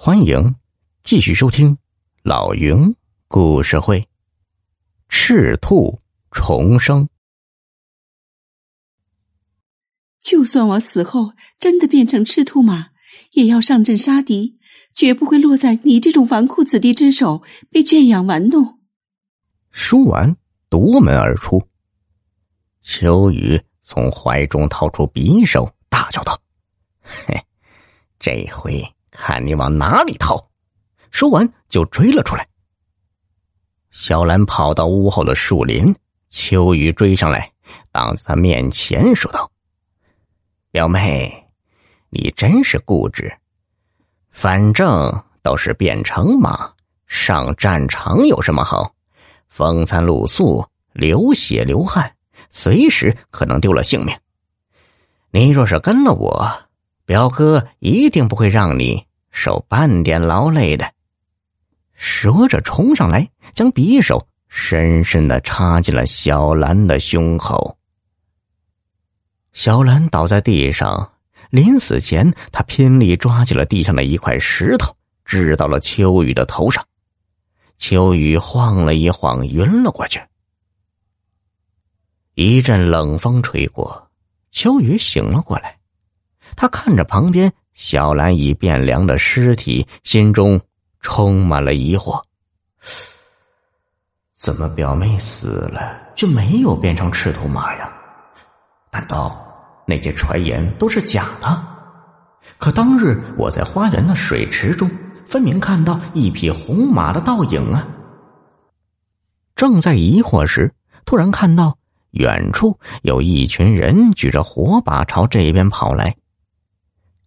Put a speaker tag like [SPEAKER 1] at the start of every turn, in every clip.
[SPEAKER 1] 欢迎继续收听老云故事会。赤兔重生。
[SPEAKER 2] 就算我死后真的变成赤兔马，也要上阵杀敌，绝不会落在你这种纨绔子弟之手，被圈养玩弄。
[SPEAKER 1] 说完，夺门而出。秋雨从怀中掏出匕首，大叫道：“嘿，这回！”看你往哪里逃！说完就追了出来。小兰跑到屋后的树林，秋雨追上来，挡在他面前说道：“表妹，你真是固执。反正都是变成马，上战场有什么好？风餐露宿，流血流汗，随时可能丢了性命。你若是跟了我，表哥一定不会让你。”受半点劳累的，说着冲上来，将匕首深深的插进了小兰的胸口。小兰倒在地上，临死前，他拼力抓起了地上的一块石头，掷到了秋雨的头上。秋雨晃了一晃，晕了过去。一阵冷风吹过，秋雨醒了过来，他看着旁边。小兰已变凉的尸体，心中充满了疑惑：怎么表妹死了就没有变成赤兔马呀？难道那些传言都是假的？可当日我在花园的水池中，分明看到一匹红马的倒影啊！正在疑惑时，突然看到远处有一群人举着火把朝这边跑来。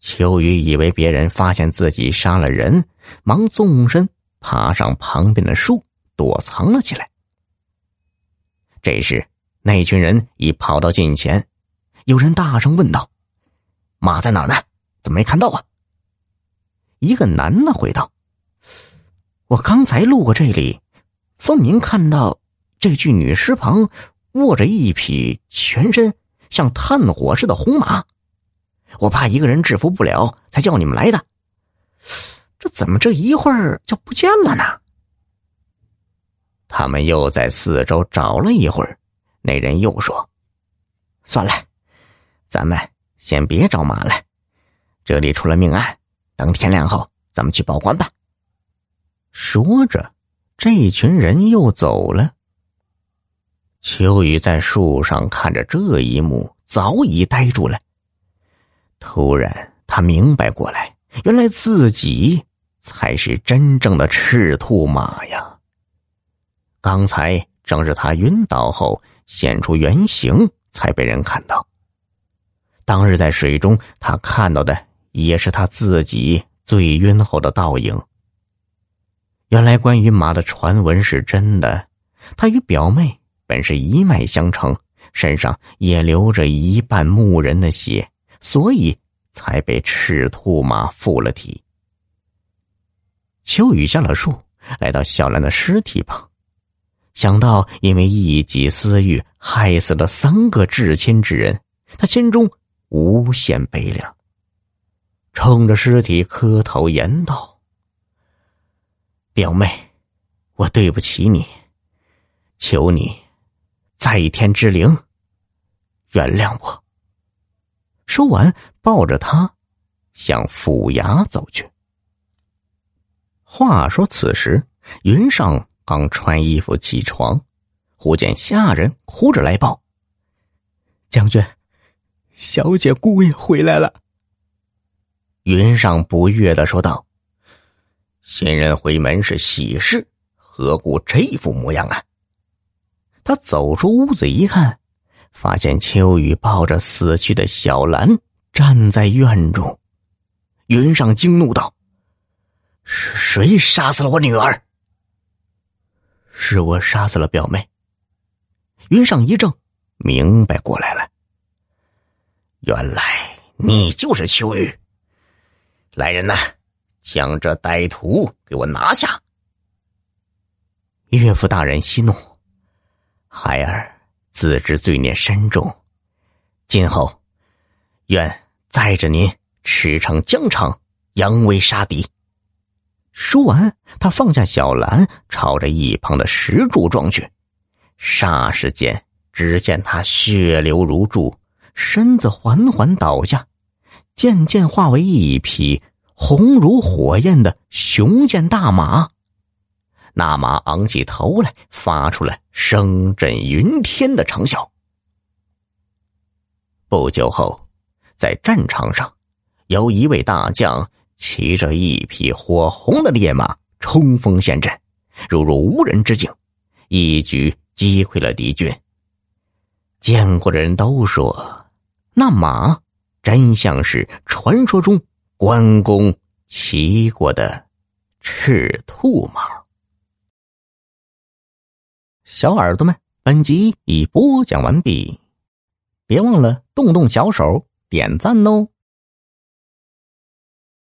[SPEAKER 1] 秋雨以为别人发现自己杀了人，忙纵身爬上旁边的树，躲藏了起来。这时，那群人已跑到近前，有人大声问道：“马在哪儿呢？怎么没看到啊？”一个男的回道：“我刚才路过这里，分明看到这具女尸旁卧着一匹全身像炭火似的红马。”我怕一个人制服不了，才叫你们来的。这怎么这一会儿就不见了呢？他们又在四周找了一会儿，那人又说：“算了，咱们先别找马了。这里出了命案，等天亮后咱们去报官吧。”说着，这群人又走了。秋雨在树上看着这一幕，早已呆住了。突然，他明白过来，原来自己才是真正的赤兔马呀！刚才正是他晕倒后现出原形，才被人看到。当日在水中，他看到的也是他自己醉晕后的倒影。原来，关于马的传闻是真的。他与表妹本是一脉相承，身上也流着一半牧人的血。所以才被赤兔马附了体。秋雨下了树，来到小兰的尸体旁，想到因为一己私欲害死了三个至亲之人，他心中无限悲凉，冲着尸体磕头言道：“表妹，我对不起你，求你在天之灵原谅我。”说完，抱着他向府衙走去。话说此时，云上刚穿衣服起床，忽见下人哭着来报：“
[SPEAKER 3] 将军，小姐姑爷回来了。”
[SPEAKER 1] 云上不悦的说道：“新人回门是喜事，何故这副模样啊？”他走出屋子一看。发现秋雨抱着死去的小兰站在院中，云上惊怒道：“是谁杀死了我女儿？”“
[SPEAKER 3] 是我杀死了表妹。”
[SPEAKER 1] 云上一怔，明白过来了。原来你就是秋雨。来人呐，将这歹徒给我拿下！
[SPEAKER 3] 岳父大人息怒，孩儿。自知罪孽深重，今后愿载着您驰骋疆场，扬威杀敌。
[SPEAKER 1] 说完，他放下小兰，朝着一旁的石柱撞去。霎时间，只见他血流如注，身子缓缓倒下，渐渐化为一匹红如火焰的雄健大马。那马昂起头来，发出了声震云天的长啸。不久后，在战场上，有一位大将骑着一匹火红的烈马冲锋陷阵，如入无人之境，一举击溃了敌军。见过的人都说，那马真像是传说中关公骑过的赤兔马。小耳朵们，本集已播讲完毕，别忘了动动小手点赞哦。